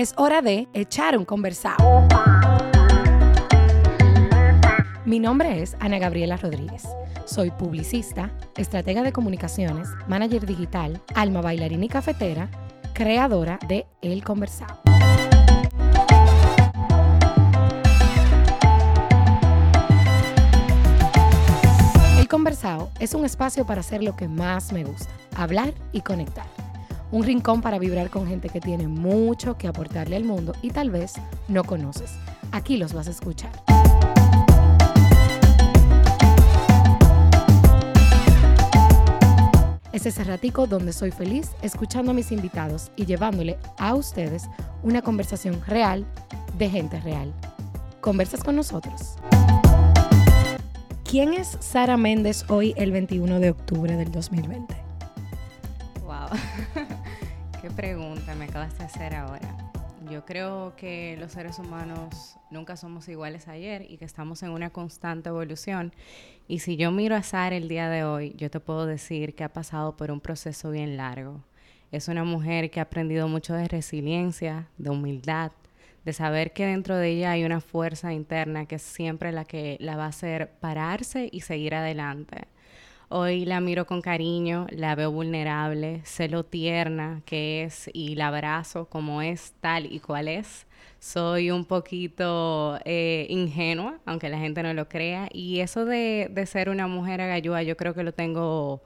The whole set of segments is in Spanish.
Es hora de echar un conversado. Mi nombre es Ana Gabriela Rodríguez. Soy publicista, estratega de comunicaciones, manager digital, alma bailarina y cafetera, creadora de El Conversado. El Conversado es un espacio para hacer lo que más me gusta, hablar y conectar. Un rincón para vibrar con gente que tiene mucho que aportarle al mundo y tal vez no conoces. Aquí los vas a escuchar. Es ese ratico donde soy feliz escuchando a mis invitados y llevándole a ustedes una conversación real de gente real. Conversas con nosotros. ¿Quién es Sara Méndez hoy el 21 de octubre del 2020? Wow, qué pregunta me acabas de hacer ahora. Yo creo que los seres humanos nunca somos iguales ayer y que estamos en una constante evolución. Y si yo miro a Sara el día de hoy, yo te puedo decir que ha pasado por un proceso bien largo. Es una mujer que ha aprendido mucho de resiliencia, de humildad, de saber que dentro de ella hay una fuerza interna que es siempre la que la va a hacer pararse y seguir adelante. Hoy la miro con cariño, la veo vulnerable, sé lo tierna que es y la abrazo como es, tal y cual es. Soy un poquito eh, ingenua, aunque la gente no lo crea. Y eso de, de ser una mujer agayúa, yo creo que lo tengo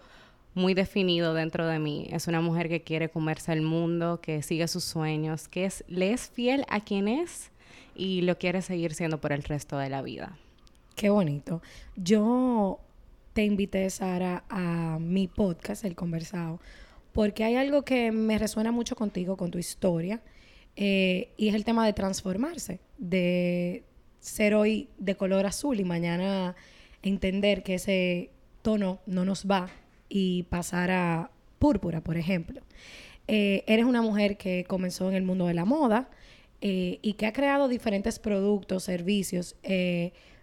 muy definido dentro de mí. Es una mujer que quiere comerse el mundo, que sigue sus sueños, que es, le es fiel a quien es y lo quiere seguir siendo por el resto de la vida. Qué bonito. Yo te invité, Sara, a mi podcast, El Conversado, porque hay algo que me resuena mucho contigo, con tu historia, eh, y es el tema de transformarse, de ser hoy de color azul y mañana entender que ese tono no nos va y pasar a púrpura, por ejemplo. Eh, eres una mujer que comenzó en el mundo de la moda eh, y que ha creado diferentes productos, servicios,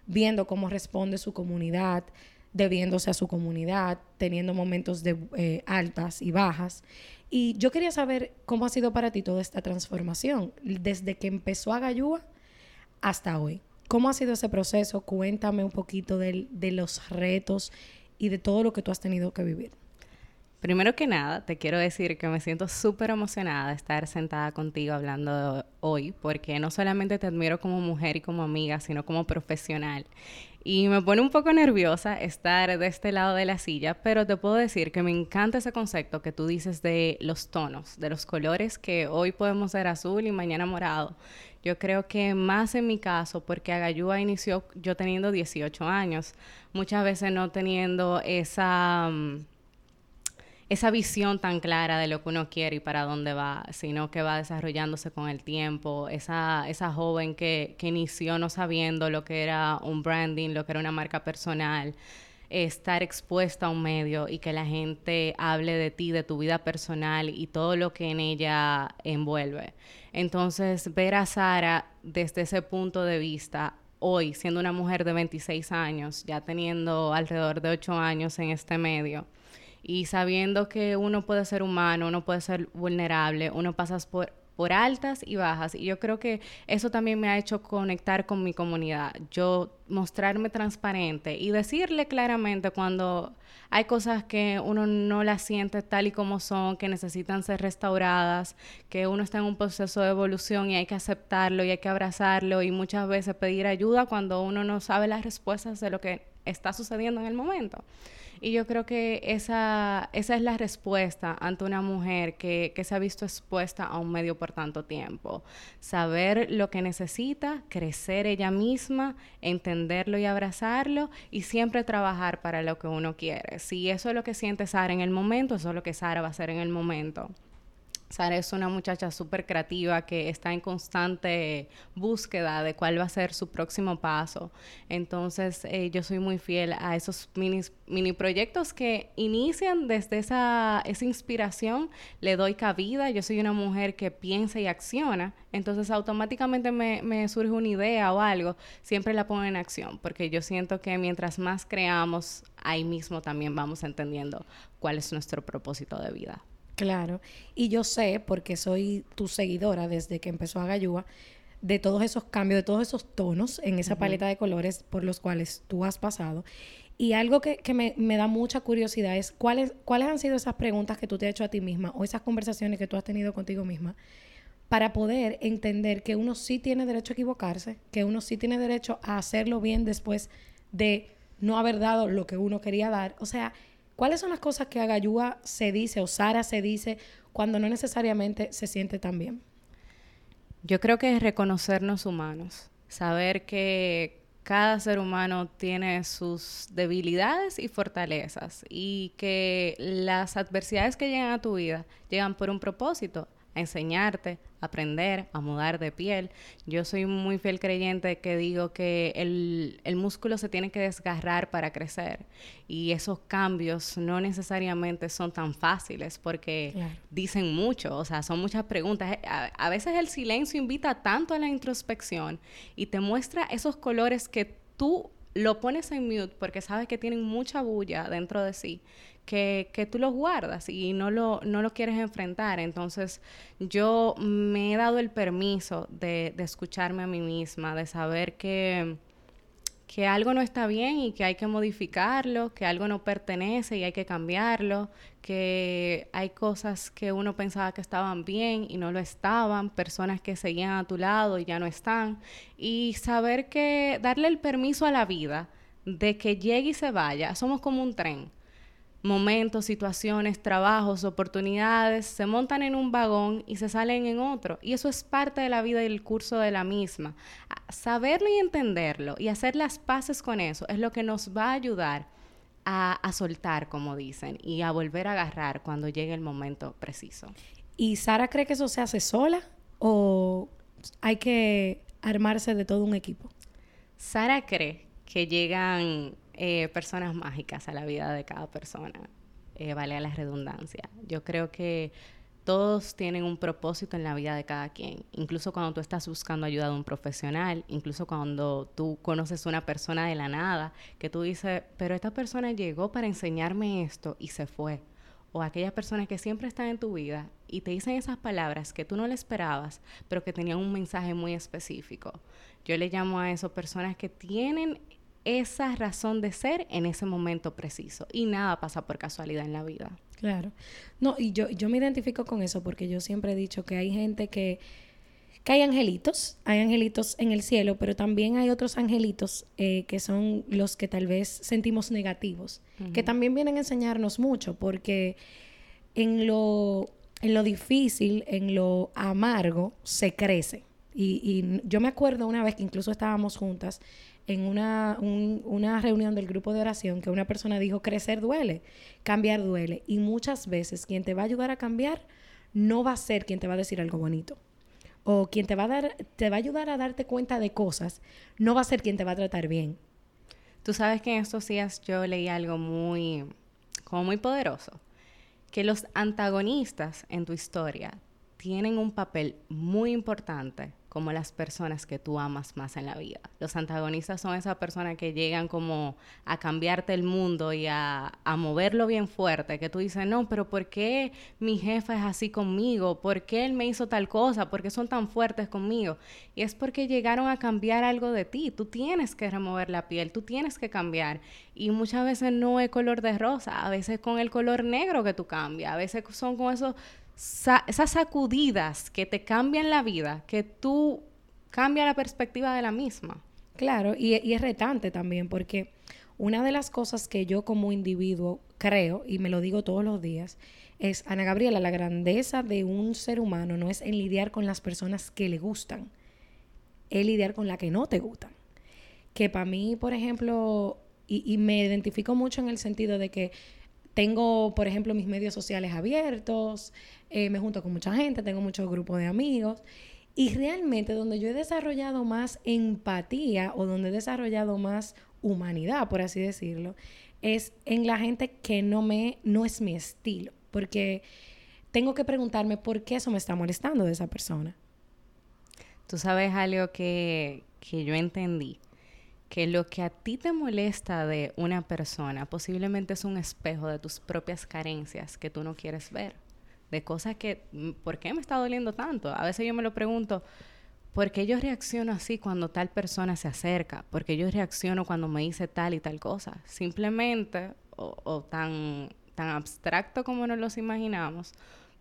viendo cómo responde su comunidad, debiéndose a su comunidad, teniendo momentos de eh, altas y bajas. Y yo quería saber cómo ha sido para ti toda esta transformación, desde que empezó a Gayúa hasta hoy. ¿Cómo ha sido ese proceso? Cuéntame un poquito de, de los retos y de todo lo que tú has tenido que vivir. Primero que nada, te quiero decir que me siento súper emocionada de estar sentada contigo hablando hoy, porque no solamente te admiro como mujer y como amiga, sino como profesional. Y me pone un poco nerviosa estar de este lado de la silla, pero te puedo decir que me encanta ese concepto que tú dices de los tonos, de los colores que hoy podemos ser azul y mañana morado. Yo creo que más en mi caso, porque Agayúa inició yo teniendo 18 años, muchas veces no teniendo esa... Mm, esa visión tan clara de lo que uno quiere y para dónde va, sino que va desarrollándose con el tiempo. Esa, esa joven que, que inició no sabiendo lo que era un branding, lo que era una marca personal, estar expuesta a un medio y que la gente hable de ti, de tu vida personal y todo lo que en ella envuelve. Entonces, ver a Sara desde ese punto de vista, hoy siendo una mujer de 26 años, ya teniendo alrededor de 8 años en este medio, y sabiendo que uno puede ser humano, uno puede ser vulnerable, uno pasa por, por altas y bajas. Y yo creo que eso también me ha hecho conectar con mi comunidad. Yo mostrarme transparente y decirle claramente cuando hay cosas que uno no las siente tal y como son, que necesitan ser restauradas, que uno está en un proceso de evolución y hay que aceptarlo y hay que abrazarlo y muchas veces pedir ayuda cuando uno no sabe las respuestas de lo que está sucediendo en el momento. Y yo creo que esa, esa es la respuesta ante una mujer que, que se ha visto expuesta a un medio por tanto tiempo. Saber lo que necesita, crecer ella misma, entenderlo y abrazarlo y siempre trabajar para lo que uno quiere. Si eso es lo que siente Sara en el momento, eso es lo que Sara va a hacer en el momento. Sara es una muchacha súper creativa que está en constante búsqueda de cuál va a ser su próximo paso. Entonces, eh, yo soy muy fiel a esos mini, mini proyectos que inician desde esa, esa inspiración, le doy cabida. Yo soy una mujer que piensa y acciona, entonces automáticamente me, me surge una idea o algo, siempre la pongo en acción, porque yo siento que mientras más creamos, ahí mismo también vamos entendiendo cuál es nuestro propósito de vida. Claro. Y yo sé, porque soy tu seguidora desde que empezó Agayúa, de todos esos cambios, de todos esos tonos en esa paleta de colores por los cuales tú has pasado. Y algo que, me, me, da mucha curiosidad es cuáles, cuáles han sido esas preguntas que tú te has hecho a ti misma o esas conversaciones que tú has tenido contigo misma para poder entender que uno sí tiene derecho a equivocarse, que uno sí tiene derecho a hacerlo bien después de no haber dado lo que uno quería dar. O sea, ¿cuáles son las cosas que Agayúa se dice o Sara se dice cuando no necesariamente se siente tan bien? Yo creo que es reconocernos humanos, saber que cada ser humano tiene sus debilidades y fortalezas y que las adversidades que llegan a tu vida llegan por un propósito a enseñarte, aprender, a mudar de piel. Yo soy muy fiel creyente que digo que el, el, músculo se tiene que desgarrar para crecer y esos cambios no necesariamente son tan fáciles porque dicen mucho, o sea, son muchas preguntas. A, a veces el silencio invita tanto a la introspección y te muestra esos colores que tú lo pones en mute porque sabes que tienen mucha bulla dentro de sí que, que tú los guardas y no lo, no lo quieres enfrentar. Entonces yo me he dado el permiso de, de escucharme a mí misma, de saber que que algo no está bien y que hay que modificarlo, que algo no pertenece y hay que cambiarlo, que hay cosas que uno pensaba que estaban bien y no lo estaban, personas que seguían a tu lado y ya no están, y saber que darle el permiso a la vida de que llegue y se vaya, somos como un tren momentos, situaciones, trabajos, oportunidades, se montan en un vagón y se salen en otro. Y eso es parte de la vida y el curso de la misma. Saberlo y entenderlo y hacer las paces con eso es lo que nos va a ayudar a, a soltar, como dicen, y a volver a agarrar cuando llegue el momento preciso. ¿Y Sara cree que eso se hace sola o hay que armarse de todo un equipo? Sara cree que llegan eh, personas mágicas a la vida de cada persona, eh, vale a la redundancia. Yo creo que todos tienen un propósito en la vida de cada quien, incluso cuando tú estás buscando ayuda de un profesional, incluso cuando tú conoces una persona de la nada, que tú dices, pero esta persona llegó para enseñarme esto y se fue. O aquellas personas que siempre están en tu vida y te dicen esas palabras que tú no le esperabas, pero que tenían un mensaje muy específico. Yo le llamo a eso personas que tienen esa razón de ser en ese momento preciso. Y nada pasa por casualidad en la vida. Claro. No, y yo, yo me identifico con eso porque yo siempre he dicho que hay gente que, que hay angelitos, hay angelitos en el cielo, pero también hay otros angelitos eh, que son los que tal vez sentimos negativos, que también vienen a enseñarnos mucho porque en lo, en lo difícil, en lo amargo, se crece. Y, y yo me acuerdo una vez que incluso estábamos juntas en una, una reunión del grupo de oración que una persona dijo, crecer duele, cambiar duele. Y muchas veces quien te va a ayudar a cambiar no va a ser quien te va a decir algo bonito. O quien te va a, dar, te va a ayudar a darte cuenta de cosas, no va a ser quien te va a tratar bien. Tú sabes que en estos días yo leí algo muy, como muy poderoso, que los antagonistas en tu historia tienen un papel muy importante como las personas que tú amas más en la vida. Los antagonistas son esas personas que llegan como a cambiarte el mundo y a, moverlo bien fuerte, que tú dices, no, pero ¿por qué mi jefa es así conmigo? ¿Por qué él me hizo tal cosa? ¿Por qué son tan fuertes conmigo? Y es porque llegaron a cambiar algo de ti. Tú tienes que remover la piel, tú tienes que cambiar. Y muchas veces no es color de rosa, a veces con el color negro que tú cambias, a veces son con esos esas sacudidas que te cambian la vida, que tú cambia la perspectiva de la misma. Claro, y, y, es retante también, porque una de las cosas que yo como individuo creo, y me lo digo todos los días, es, Ana Gabriela, la grandeza de un ser humano no es en lidiar con las personas que le gustan, es lidiar con las que no te gustan. Que para mí, por ejemplo, y, y me identifico mucho en el sentido de que tengo, por ejemplo, mis medios sociales abiertos, eh, me junto con mucha gente, tengo muchos grupos de amigos. Y realmente donde yo he desarrollado más empatía o donde he desarrollado más humanidad, por así decirlo, es en la gente que no me no es mi estilo, porque tengo que preguntarme por qué eso me está molestando de esa persona. Tú sabes algo que, que yo entendí que lo que a ti te molesta de una persona posiblemente es un espejo de tus propias carencias que tú no quieres ver. de cosas que, mm, ¿por qué me está doliendo tanto? A veces yo me lo pregunto, ¿por qué yo reacciono así cuando tal persona se acerca? ¿Por qué yo reacciono cuando me dice tal y tal cosa? Simplemente, o, tan, tan abstracto como nos los imaginamos,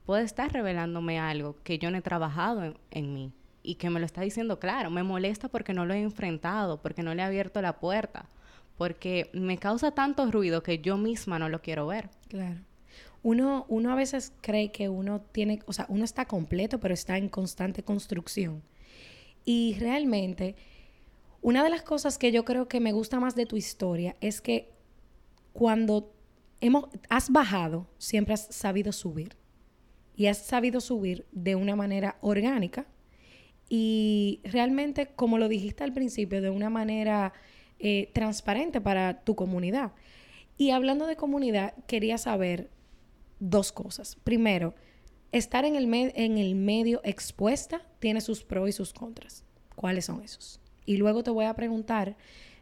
puede estar revelándome algo que yo no he trabajado en mí y que me lo está diciendo claro. Me molesta porque no lo he enfrentado, porque no le he abierto la puerta, porque me causa tanto ruido que yo misma no lo quiero ver. Claro. Uno, uno a veces cree que uno tiene, o sea, uno está completo, pero está en constante construcción. Y realmente, una de las cosas que yo creo que me gusta más de tu historia es que cuando hemos, has bajado, siempre has sabido subir. Y has sabido subir de una manera orgánica, y realmente, como lo dijiste al principio, de una manera eh, transparente para tu comunidad. Y hablando de comunidad, quería saber dos cosas. Primero, estar en el, en el medio expuesta tiene sus pros y sus contras. ¿Cuáles son esos? Y luego te voy a preguntar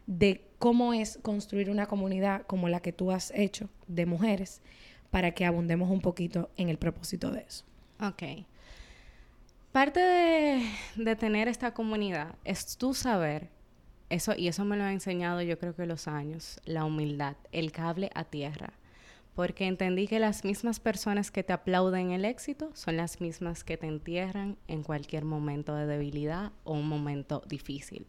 de cómo es construir una comunidad como la que tú has hecho de mujeres para que abundemos un poquito en el propósito de eso. Ok. Parte de, tener esta comunidad es tú saber, eso, y eso me lo ha enseñado yo creo que los años, la humildad, el cable a tierra. Porque entendí que las mismas personas que te aplauden el éxito son las mismas que te entierran en cualquier momento de debilidad o un momento difícil.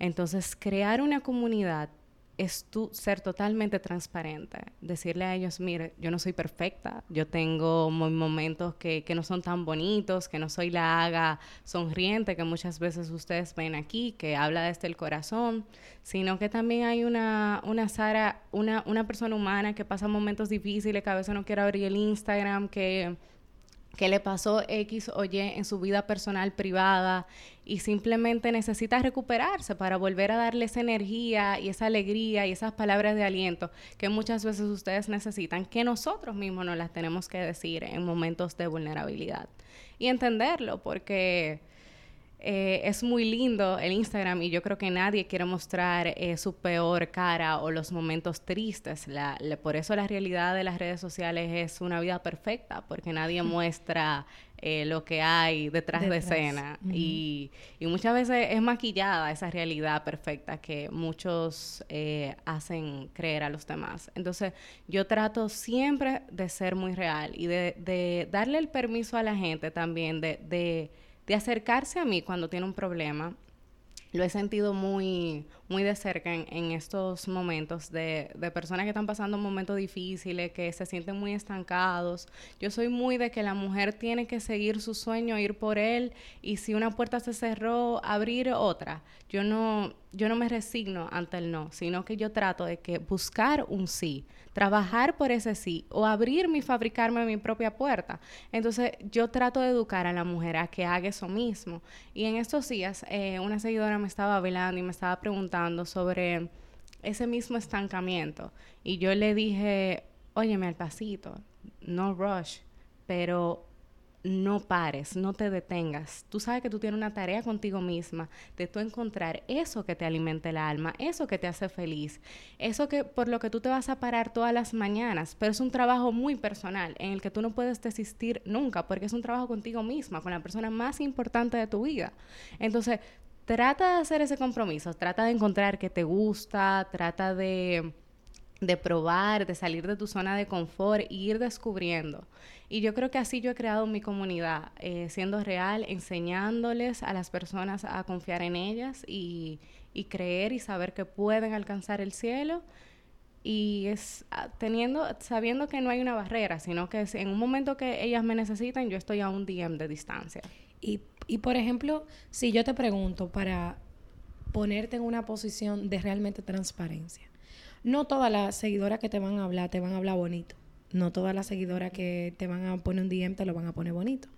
Entonces, crear una comunidad es tú ser totalmente transparente, decirle a ellos, mire, yo no soy perfecta, yo tengo momentos que, que, no son tan bonitos, que no soy la haga sonriente que muchas veces ustedes ven aquí, que habla desde el corazón, sino que también hay una, una Sara, una, una persona humana que pasa momentos difíciles, que a veces no quiere abrir el Instagram, que que le pasó X o Y en su vida personal privada y simplemente necesita recuperarse para volver a darle esa energía y esa alegría y esas palabras de aliento que muchas veces ustedes necesitan, que nosotros mismos nos las tenemos que decir en momentos de vulnerabilidad. Y entenderlo, porque eh, es muy lindo el Instagram y yo creo que nadie quiere mostrar eh, su peor cara o los momentos tristes. por eso la realidad de las redes sociales es una vida perfecta, porque nadie muestra eh, lo que hay detrás, de escena. y, y, muchas veces es maquillada esa realidad perfecta que muchos hacen creer a los demás. Entonces yo trato siempre de ser muy real y de, de darle el permiso a la gente también de, de de acercarse a mí cuando tiene un problema. Lo he sentido muy, muy de cerca en, estos momentos de, de, personas que están pasando momentos difíciles, que se sienten muy estancados. Yo soy muy de que la mujer tiene que seguir su sueño, ir por él, y si una puerta se cerró, abrir otra. Yo no, yo no me resigno ante el no, sino que yo trato de que buscar un sí trabajar por ese sí o abrirme y fabricarme mi propia puerta. Entonces yo trato de educar a la mujer a que haga eso mismo. Y en estos días eh, una seguidora me estaba hablando y me estaba preguntando sobre ese mismo estancamiento. Y yo le dije, óyeme al pasito, no rush, pero no pares, no te detengas. Tú sabes que tú tienes una tarea contigo misma de tú encontrar eso que te alimente el alma, eso que te hace feliz, eso que por lo que tú te vas a parar todas las mañanas, pero es un trabajo muy personal en el que tú no puedes desistir nunca porque es un trabajo contigo misma, con la persona más importante de tu vida. Entonces, trata de hacer ese compromiso, trata de encontrar que te gusta, trata de de probar, de salir de tu zona de confort e ir descubriendo. Y yo creo que así yo he creado mi comunidad, eh, siendo real, enseñándoles a las personas a confiar en ellas y, y creer y saber que pueden alcanzar el cielo y es ah, teniendo sabiendo que no hay una barrera, sino que en un momento que ellas me necesitan, yo estoy a un DM de distancia. Y, y por ejemplo, si yo te pregunto para ponerte en una posición de realmente transparencia, no todas las seguidoras que te van a hablar te van a hablar bonito. No todas las seguidoras que te van a poner un DM te lo van a poner bonito.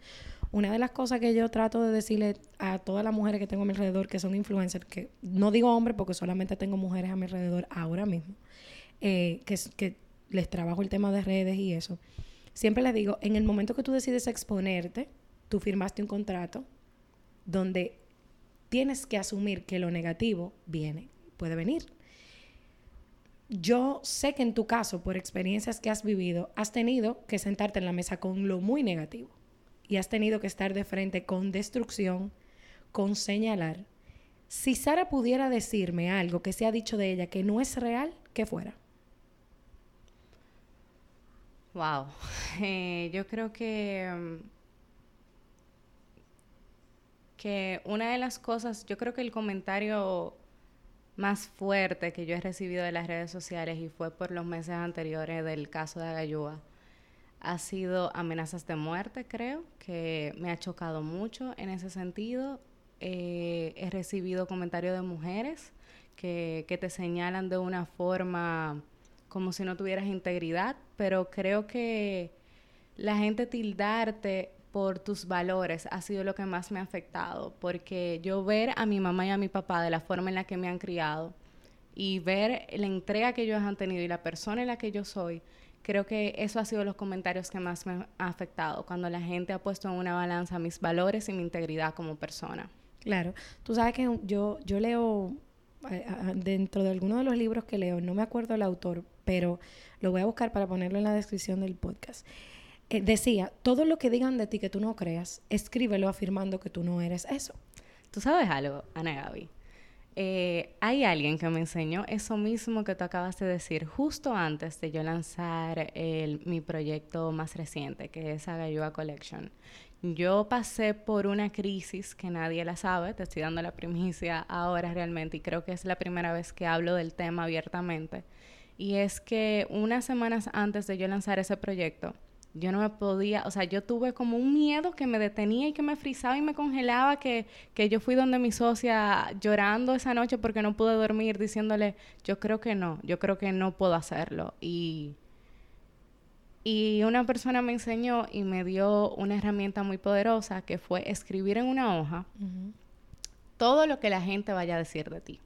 Una de las cosas que yo trato de decirle a todas las mujeres que tengo a mi alrededor que son influencers, que no digo hombres porque solamente tengo mujeres a mi alrededor ahora mismo, eh, que, que les trabajo el tema de redes y eso, siempre les digo, en el momento que tú decides exponerte, tú firmaste un contrato donde tienes que asumir que lo negativo viene, puede venir yo sé que en tu caso, por experiencias que has vivido, has tenido que sentarte en la mesa con lo muy negativo y has tenido que estar de frente con destrucción, con señalar. Si Sara pudiera decirme algo que se ha dicho de ella que no es real, ¿qué fuera? Wow, eh, yo creo que mm, que una de las cosas, yo creo que el comentario más fuerte que yo he recibido de las redes sociales y fue por los meses anteriores del caso de Agayúa ha sido amenazas de muerte, creo, que me ha chocado mucho en ese sentido. Eh, he recibido comentarios de mujeres que, que te señalan de una forma como si no tuvieras integridad, pero creo que la gente tildarte por tus valores ha sido lo que más me ha afectado, porque yo ver a mi mamá y a mi papá de la forma en la que me han criado y ver la entrega que ellos han tenido y la persona en la que yo soy, creo que eso ha sido los comentarios que más me han afectado, cuando la gente ha puesto en una balanza mis valores y mi integridad como persona. Claro, tú sabes que yo, yo leo dentro de alguno de los libros que leo, no me acuerdo el autor, pero lo voy a buscar para ponerlo en la descripción del podcast. Eh, decía, todo lo que digan de ti que tú no creas, escríbelo afirmando que tú no eres eso. ¿Tú sabes algo, Ana Gaby? Eh, hay alguien que me enseñó eso mismo que tú acabas de decir justo antes de yo lanzar mi proyecto más reciente, que es Agayua Collection. Yo pasé por una crisis que nadie la sabe, te estoy dando la primicia ahora realmente y creo que es la primera vez que hablo del tema abiertamente. Y es que unas semanas antes de yo lanzar ese proyecto, yo no me podía, o sea, yo tuve como un miedo que me detenía y que me frizaba y me congelaba, que, que yo fui donde mi socia llorando esa noche porque no pude dormir, diciéndole, yo creo que no, yo creo que no puedo hacerlo. Y, y una persona me enseñó y me dio una herramienta muy poderosa que fue escribir en una hoja todo lo que la gente vaya a decir de ti.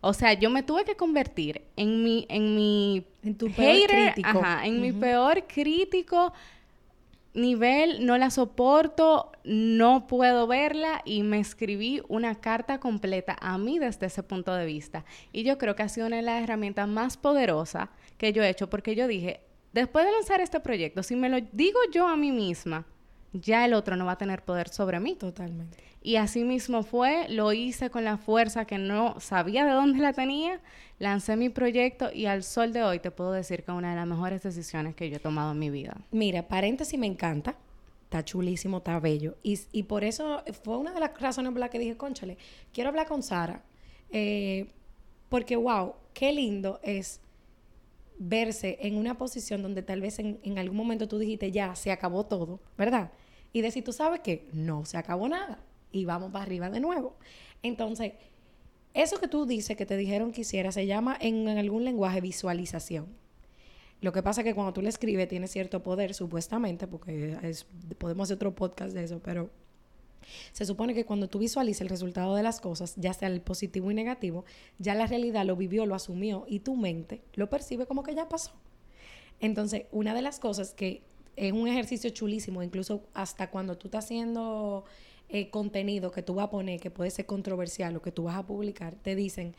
O sea, yo me tuve que convertir en mi, en mi en tu peor crítico. en mi peor crítico nivel, no la soporto, no puedo verla y me escribí una carta completa a mí desde ese punto de vista. Y yo creo que ha sido una de las herramientas más poderosas que yo he hecho porque yo dije, después de lanzar este proyecto, si me lo digo yo a mí misma, ya el otro no va a tener poder sobre mí. Totalmente. Y así mismo fue, lo hice con la fuerza que no sabía de dónde la tenía, lancé mi proyecto y al sol de hoy te puedo decir que es una de las mejores decisiones que yo he tomado en mi vida. Mira, paréntesis me encanta, está chulísimo, está bello. Y, y por eso fue una de las razones por las que dije, conchale, quiero hablar con Sara. Eh, porque, wow, qué lindo es verse en una posición donde tal vez en, en algún momento tú dijiste, ya, se acabó todo, ¿verdad? Y decir, tú sabes que no se acabó nada y vamos para arriba de nuevo. Entonces, eso que tú dices que te dijeron que hiciera se llama en, algún lenguaje visualización. Lo que pasa es que cuando tú le escribes tiene cierto poder, supuestamente, porque podemos hacer otro podcast de eso, pero se supone que cuando tú visualizas el resultado de las cosas, ya sea el positivo y negativo, ya la realidad lo vivió, lo asumió y tu mente lo percibe como que ya pasó. Entonces, una de las cosas que es un ejercicio chulísimo, incluso hasta cuando tú estás haciendo eh, contenido que tú vas a poner, que puede ser controversial o que tú vas a publicar, te dicen,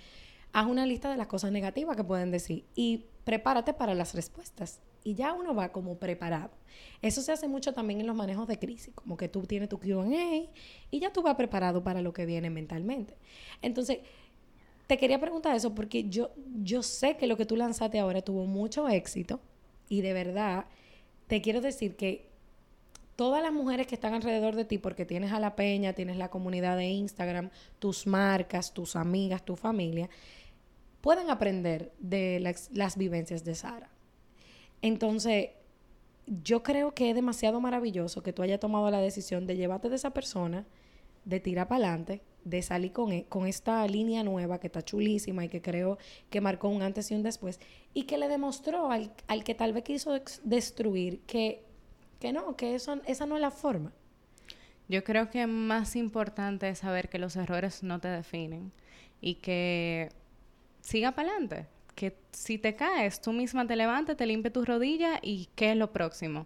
haz una lista de las cosas negativas que pueden decir y prepárate para las respuestas. Y ya uno va como preparado. Eso se hace mucho también en los manejos de crisis, como que tú tienes tu QA y ya tú vas preparado para lo que viene mentalmente. Entonces, te quería preguntar eso porque yo, yo sé que lo que tú lanzaste ahora tuvo mucho éxito y de verdad te quiero decir que todas las mujeres que están alrededor de ti, porque tienes a la peña, tienes la comunidad de Instagram, tus marcas, tus amigas, tu familia, pueden aprender de las, vivencias de Sara. Entonces, yo creo que es demasiado maravilloso que tú hayas tomado la decisión de llevarte de esa persona, de tirar para adelante, de salir con, e, con esta línea nueva que está chulísima y que creo que marcó un antes y un después, y que le demostró al, al que tal vez quiso destruir que que no, que eso, esa no es la forma. Yo creo que más importante es saber que los errores no te definen y que siga para adelante. Que si te caes, tú misma te levantes, te limpie tus rodillas y qué es lo próximo.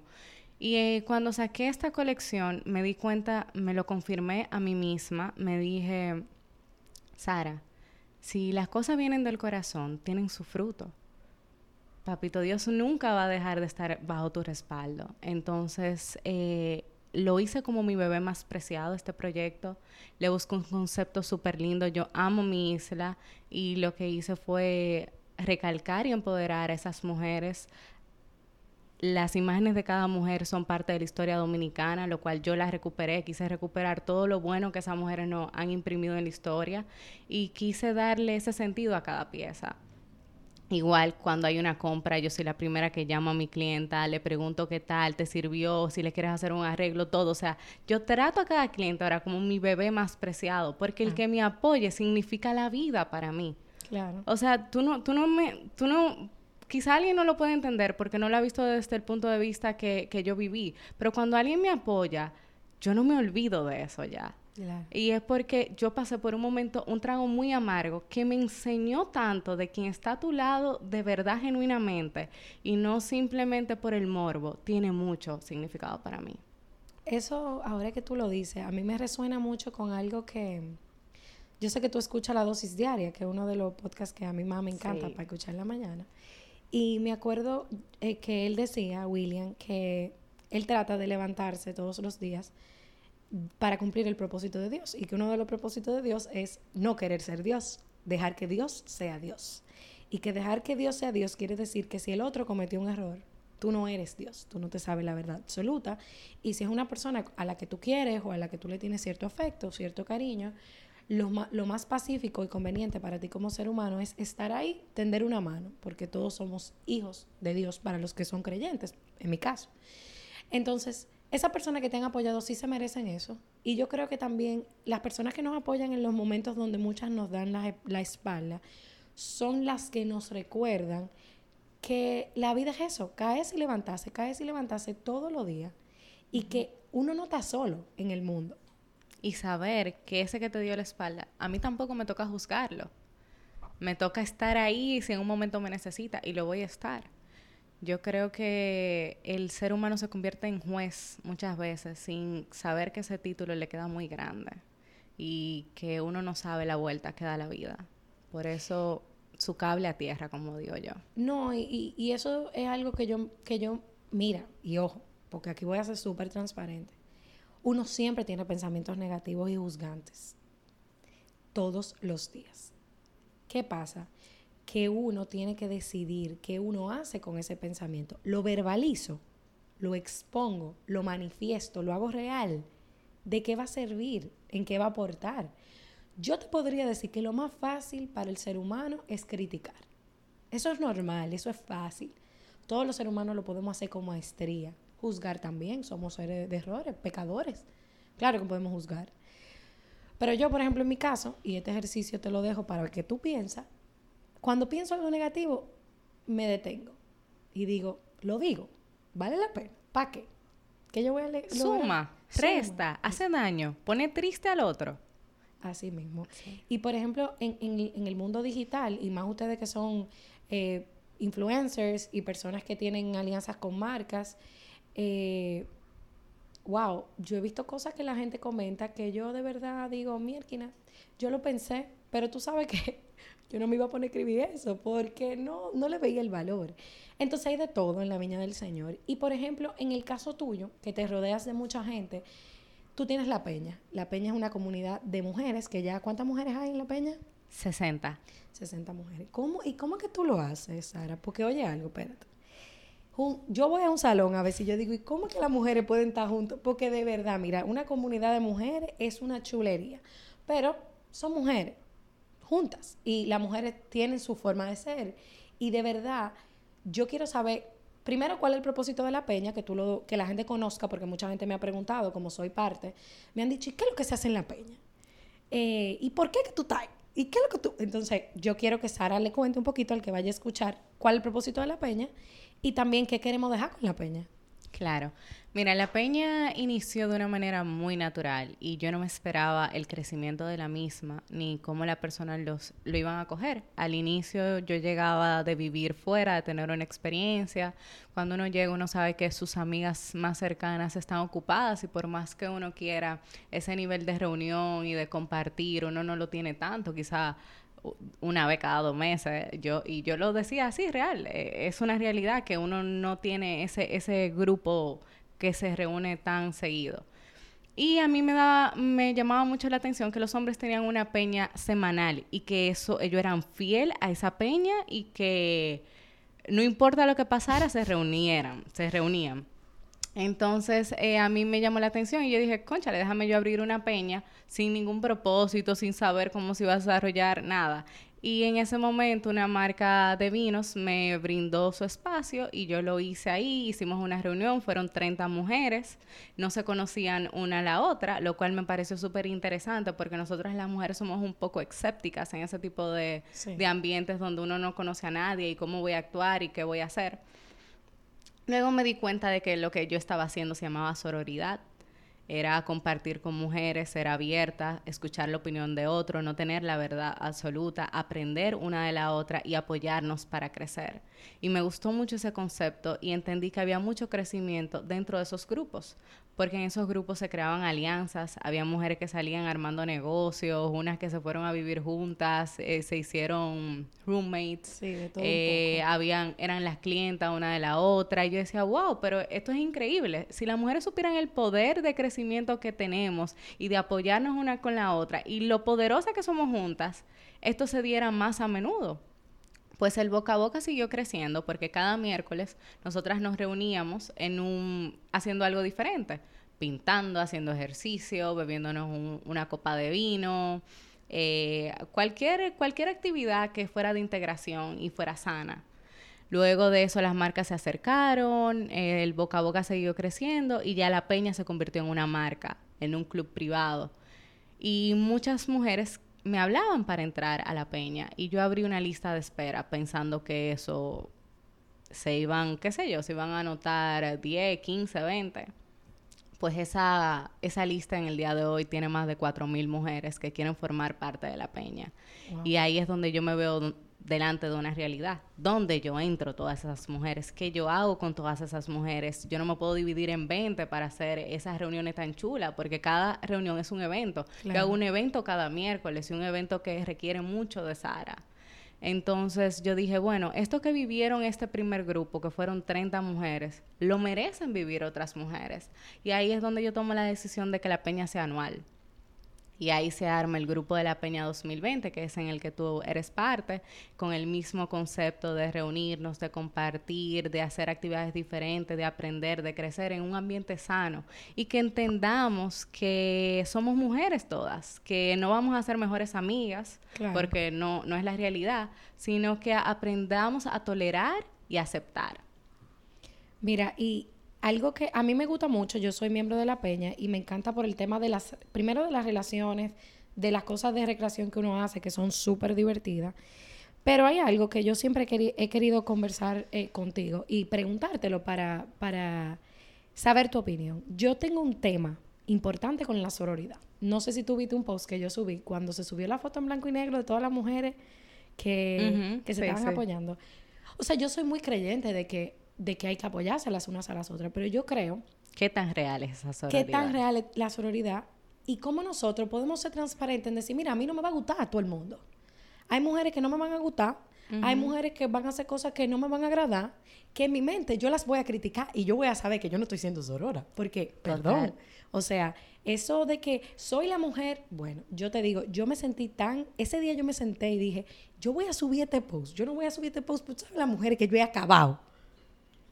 Y eh, cuando saqué esta colección, me di cuenta, me lo confirmé a mí misma, me dije, Sara, si las cosas vienen del corazón, tienen su fruto. Papito Dios nunca va a dejar de estar bajo tu respaldo. Entonces, eh, lo hice como mi bebé más preciado, este proyecto. Le busco un concepto súper lindo. Yo amo mi isla y lo que hice fue recalcar y empoderar a esas mujeres. Las imágenes de cada mujer son parte de la historia dominicana, lo cual yo las recuperé. Quise recuperar todo lo bueno que esas mujeres nos han imprimido en la historia y quise darle ese sentido a cada pieza. Igual cuando hay una compra, yo soy la primera que llamo a mi clienta, le pregunto qué tal, te sirvió, si le quieres hacer un arreglo, todo. O sea, yo trato a cada cliente ahora como mi bebé más preciado, porque el ah. que me apoye significa la vida para mí. Claro. O sea, tú no, tú no me, tú no, quizá alguien no lo puede entender porque no lo ha visto desde el punto de vista que, que yo viví, pero cuando alguien me apoya, yo no me olvido de eso ya. Y es porque yo pasé por un momento, un trago muy amargo, que me enseñó tanto de quien está a tu lado de verdad genuinamente y no simplemente por el morbo, tiene mucho significado para mí. Eso, ahora que tú lo dices, a mí me resuena mucho con algo que yo sé que tú escuchas la dosis diaria, que es uno de los podcasts que a mí más me encanta para escuchar en la mañana. Y me acuerdo eh, que él decía, William, que él trata de levantarse todos los días para cumplir el propósito de Dios. Y que uno de los propósitos de Dios es no querer ser Dios, dejar que Dios sea Dios. Y que dejar que Dios sea Dios quiere decir que si el otro cometió un error, tú no eres Dios, tú no te sabes la verdad absoluta. Y si es una persona a la que tú quieres o a la que tú le tienes cierto afecto, cierto cariño, lo, lo más pacífico y conveniente para ti como ser humano es estar ahí, tender una mano, porque todos somos hijos de Dios para los que son creyentes, en mi caso. Entonces, esa persona que te han apoyado sí se merecen eso. Y yo creo que también las personas que nos apoyan en los momentos donde muchas nos dan la, la espalda son las que nos recuerdan que la vida es eso, caes y levantarse, caes y levantarse todos los días. Y que uno no está solo en el mundo. Y saber que ese que te dio la espalda, a mí tampoco me toca juzgarlo. Me toca estar ahí si en un momento me necesita y lo voy a estar. Yo creo que el ser humano se convierte en juez muchas veces sin saber que ese título le queda muy grande y que uno no sabe la vuelta que da la vida. Por eso su cable a tierra, como digo yo. No, y, y eso es algo que yo, que yo, mira, y ojo, porque aquí voy a ser súper transparente. Uno siempre tiene pensamientos negativos y juzgantes. Todos los días. ¿Qué pasa? que uno tiene que decidir qué uno hace con ese pensamiento. Lo verbalizo, lo expongo, lo manifiesto, lo hago real. ¿De qué va a servir? ¿En qué va a aportar? Yo te podría decir que lo más fácil para el ser humano es criticar. Eso es normal, eso es fácil. Todos los seres humanos lo podemos hacer con maestría. Juzgar también, somos seres de errores, pecadores. Claro que podemos juzgar. Pero yo, por ejemplo, en mi caso, y este ejercicio te lo dejo para que tú piensas, cuando pienso algo negativo, me detengo y digo, lo digo, vale la pena, ¿para qué? ¿Qué yo voy a leer? Suma, resta, hace daño, pone triste al otro. Así mismo. Y por ejemplo, en, el mundo digital, y más ustedes que son eh, influencers y personas que tienen alianzas con marcas, eh, wow, yo he visto cosas que la gente comenta que yo de verdad digo, mierda, yo lo pensé, pero tú sabes que yo no me iba a poner a escribir eso porque no, no le veía el valor. Entonces hay de todo en la viña del Señor. Y por ejemplo, en el caso tuyo, que te rodeas de mucha gente, tú tienes la Peña. La Peña es una comunidad de mujeres que ya, ¿cuántas mujeres hay en la Peña? 60. 60 mujeres. ¿Cómo, ¿Y cómo es que tú lo haces, Sara? Porque oye algo, espérate. Yo voy a un salón a ver si yo digo, ¿y cómo es que las mujeres pueden estar juntas? Porque de verdad, mira, una comunidad de mujeres es una chulería, pero son mujeres juntas y las mujeres tienen su forma de ser. Y de verdad, yo quiero saber, primero, cuál es el propósito de la peña, que, tú lo, que la gente conozca, porque mucha gente me ha preguntado, como soy parte, me han dicho, ¿y qué es lo que se hace en la peña? Eh, ¿Y por qué que tú estás? ¿Y qué es lo que tú...? Entonces, yo quiero que Sara le cuente un poquito al que vaya a escuchar cuál es el propósito de la peña y también qué queremos dejar con la peña. Claro. Mira, la peña inició de una manera muy natural y yo no me esperaba el crecimiento de la misma ni cómo la persona los, lo iban a coger. Al inicio yo llegaba de vivir fuera, de tener una experiencia. Cuando uno llega uno sabe que sus amigas más cercanas están ocupadas y por más que uno quiera ese nivel de reunión y de compartir, uno no lo tiene tanto. Quizá una vez cada dos meses. Yo, y yo lo decía así, real. Eh, es una realidad que uno no tiene ese, ese grupo que se reúne tan seguido. Y a mí me, daba, me llamaba mucho la atención que los hombres tenían una peña semanal y que eso, ellos eran fiel a esa peña y que no importa lo que pasara, se reunieran, se reunían. Entonces eh, a mí me llamó la atención y yo dije, conchale, déjame yo abrir una peña sin ningún propósito, sin saber cómo se iba a desarrollar nada. Y en ese momento una marca de vinos me brindó su espacio y yo lo hice ahí, hicimos una reunión, fueron 30 mujeres, no se conocían una a la otra, lo cual me pareció súper interesante porque nosotras las mujeres somos un poco escépticas en ese tipo de, de ambientes donde uno no conoce a nadie y cómo voy a actuar y qué voy a hacer. Luego me di cuenta de que lo que yo estaba haciendo se llamaba sororidad era compartir con mujeres, ser abierta, escuchar la opinión de otro, no tener la verdad absoluta, aprender una de la otra y apoyarnos para crecer. Y me gustó mucho ese concepto y entendí que había mucho crecimiento dentro de esos grupos, porque en esos grupos se creaban alianzas, había mujeres que salían armando negocios, unas que se fueron a vivir juntas, eh, se hicieron roommates, sí, de todo eh, habían, eran las clientas una de la otra, y yo decía, wow, pero esto es increíble, si las mujeres supieran el poder de crecimiento que tenemos y de apoyarnos una con la otra, y lo poderosa que somos juntas, esto se diera más a menudo pues el boca a boca siguió creciendo porque cada miércoles nosotras nos reuníamos en un haciendo algo diferente, pintando, haciendo ejercicio, bebiéndonos una copa de vino, eh, cualquier, cualquier actividad que fuera de integración y fuera sana. Luego de eso las marcas se acercaron, el boca a boca siguió creciendo y ya la peña se convirtió en una marca, en un club privado. Y muchas mujeres me hablaban para entrar a la peña y yo abrí una lista de espera pensando que eso se iban, qué sé yo, se iban a anotar 10, 15, 20. Pues esa, esa lista en el día de hoy tiene más de 4.000 mujeres que quieren formar parte de la peña. Y ahí es donde yo me veo delante de una realidad. ¿Dónde yo entro todas esas mujeres? ¿Qué yo hago con todas esas mujeres? Yo no me puedo dividir en 20 para hacer esas reuniones tan chulas, porque cada reunión es un evento. Yo hago un evento cada miércoles y un evento que requiere mucho de Sara. Entonces yo dije, bueno, esto que vivieron este primer grupo, que fueron 30 mujeres, lo merecen vivir otras mujeres. Y ahí es donde yo tomo la decisión de que la peña sea anual. Y ahí se arma el grupo de la Peña 2020, que es en el que tú eres parte, con el mismo concepto de reunirnos, de compartir, de hacer actividades diferentes, de aprender, de crecer en un ambiente sano y que entendamos que somos mujeres todas, que no vamos a ser mejores amigas, porque no, no es la realidad, sino que aprendamos a tolerar y aceptar. Mira, y algo que a mí me gusta mucho, yo soy miembro de la Peña y me encanta por el tema de las, primero de las relaciones, de las cosas de recreación que uno hace, que son súper divertidas. Pero hay algo que yo siempre he querido conversar eh, contigo y preguntártelo para, para saber tu opinión. Yo tengo un tema importante con la sororidad. No sé si tú viste un post que yo subí cuando se subió la foto en blanco y negro de todas las mujeres que, se estaban apoyando. O sea, yo soy muy creyente de que de que hay que apoyarse las unas a las otras, pero yo creo... ¿Qué tan real es esa sororidad? ¿Qué tan real es la sororidad? Y cómo nosotros podemos ser transparentes en decir, mira, a mí no me va a gustar a todo el mundo. Hay mujeres que no me van a gustar, hay mujeres que van a hacer cosas que no me van a agradar, que en mi mente yo las voy a criticar y yo voy a saber que yo no estoy siendo sorora. Porque, perdón, o sea, eso de que soy la mujer, bueno, yo te digo, yo me sentí tan, ese día yo me senté y dije, yo voy a subir este post, yo no voy a subir este post, porque sabes las mujeres que yo he acabado.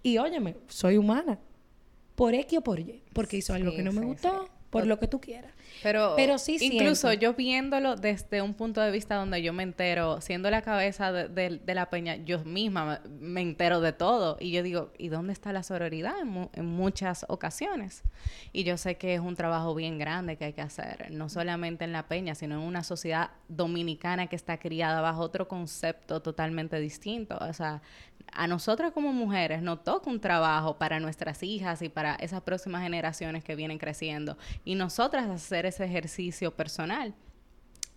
Y óyeme, soy humana. Por X o por Y. Porque hizo algo que no me gustó, por lo que tú quieras. Pero, Pero sí incluso yo viéndolo desde un punto de vista donde yo me entero, siendo la cabeza de, la peña, yo misma me, entero de todo. Y yo digo, ¿y dónde está la sororidad en, en, muchas ocasiones? Y yo sé que es un trabajo bien grande que hay que hacer, no solamente en la peña, sino en una sociedad dominicana que está criada bajo otro concepto totalmente distinto. O sea, a nosotras como mujeres nos toca un trabajo para nuestras hijas y para esas próximas generaciones que vienen creciendo y nosotras ese ejercicio personal.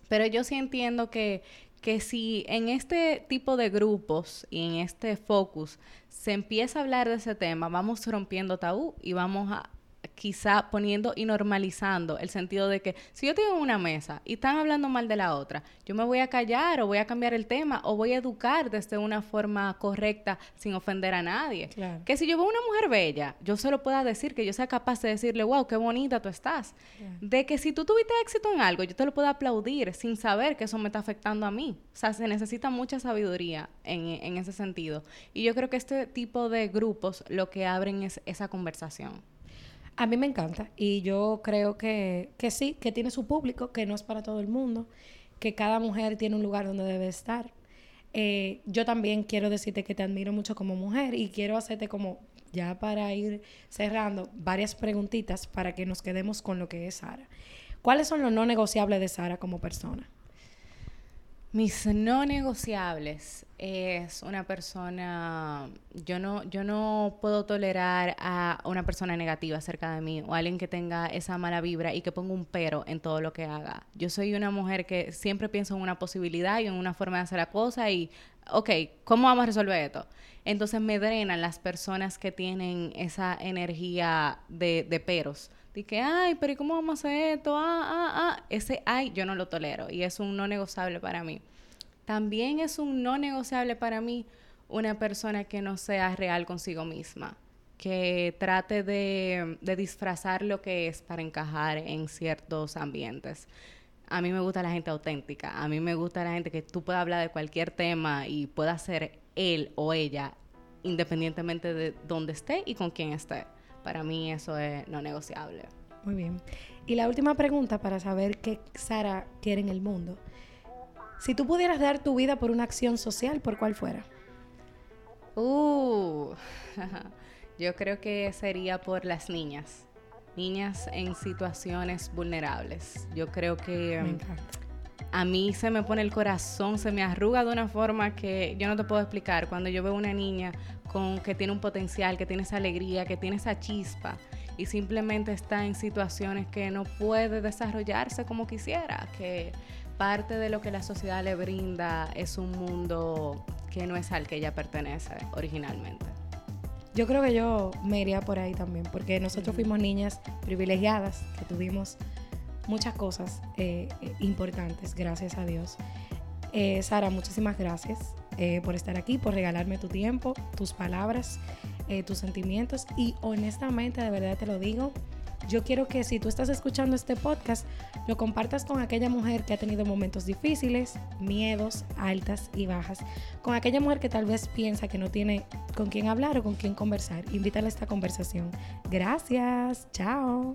Pero yo sí entiendo que, que si en este tipo de grupos y en este focus se empieza a hablar de ese tema, vamos rompiendo tabú y vamos a quizá poniendo y normalizando el sentido de que si yo tengo una mesa y están hablando mal de la otra, yo me voy a callar o voy a cambiar el tema o voy a educar desde una forma correcta sin ofender a nadie. Que si yo veo una mujer bella, yo se lo pueda decir, que yo sea capaz de decirle, wow, qué bonita tú estás. De que si tú tuviste éxito en algo, yo te lo puedo aplaudir sin saber que eso me está afectando a mí. O sea, se necesita mucha sabiduría en, en ese sentido. Y yo creo que este tipo de grupos lo que abren es esa conversación. A mí me encanta y yo creo que, que sí, que tiene su público, que no es para todo el mundo, que cada mujer tiene un lugar donde debe estar. Eh, yo también quiero decirte que te admiro mucho como mujer y quiero hacerte como, ya para ir cerrando, varias preguntitas para que nos quedemos con lo que es Sara. ¿Cuáles son los no negociables de Sara como persona? Mis no negociables es una persona, yo no, yo no puedo tolerar a una persona negativa cerca de mí o alguien que tenga esa mala vibra y que ponga un pero en todo lo que haga. Yo soy una mujer que siempre pienso en una posibilidad y en una forma de hacer la cosa y, ok, ¿cómo vamos a resolver esto? Entonces me drenan las personas que tienen esa energía de, de peros que, ay, pero ¿y cómo vamos a hacer esto? Ah, ah, ah. Ese ay yo no lo tolero y es un no negociable para mí. También es un no negociable para mí una persona que no sea real consigo misma, que trate de, de disfrazar lo que es para encajar en ciertos ambientes. A mí me gusta la gente auténtica, a mí me gusta la gente que tú puedas hablar de cualquier tema y pueda ser él o ella independientemente de dónde esté y con quién esté. Para mí eso es no negociable. Muy bien. Y la última pregunta para saber qué Sara quiere en el mundo. Si tú pudieras dar tu vida por una acción social, ¿por cuál fuera? Uh, yo creo que sería por las niñas. Niñas en situaciones vulnerables. Yo creo que... Me encanta a mí se me pone el corazón, se me arruga de una forma que yo no te puedo explicar. Cuando yo veo una niña con que tiene un potencial, que tiene esa alegría, que tiene esa chispa y simplemente está en situaciones que no puede desarrollarse como quisiera, que parte de lo que la sociedad le brinda es un mundo que no es al que ella pertenece originalmente. Yo creo que yo me iría por ahí también, porque nosotros fuimos niñas privilegiadas que tuvimos muchas cosas eh, eh, importantes, gracias a Dios. Eh, Sara, muchísimas gracias por estar aquí, por regalarme tu tiempo, tus palabras, tus sentimientos y honestamente, de verdad te lo digo, yo quiero que si tú estás escuchando este podcast, lo compartas con aquella mujer que ha tenido momentos difíciles, miedos, altas y bajas, con aquella mujer que tal vez piensa que no tiene con quién hablar o con quién conversar. Invítale a esta conversación. Gracias, chao.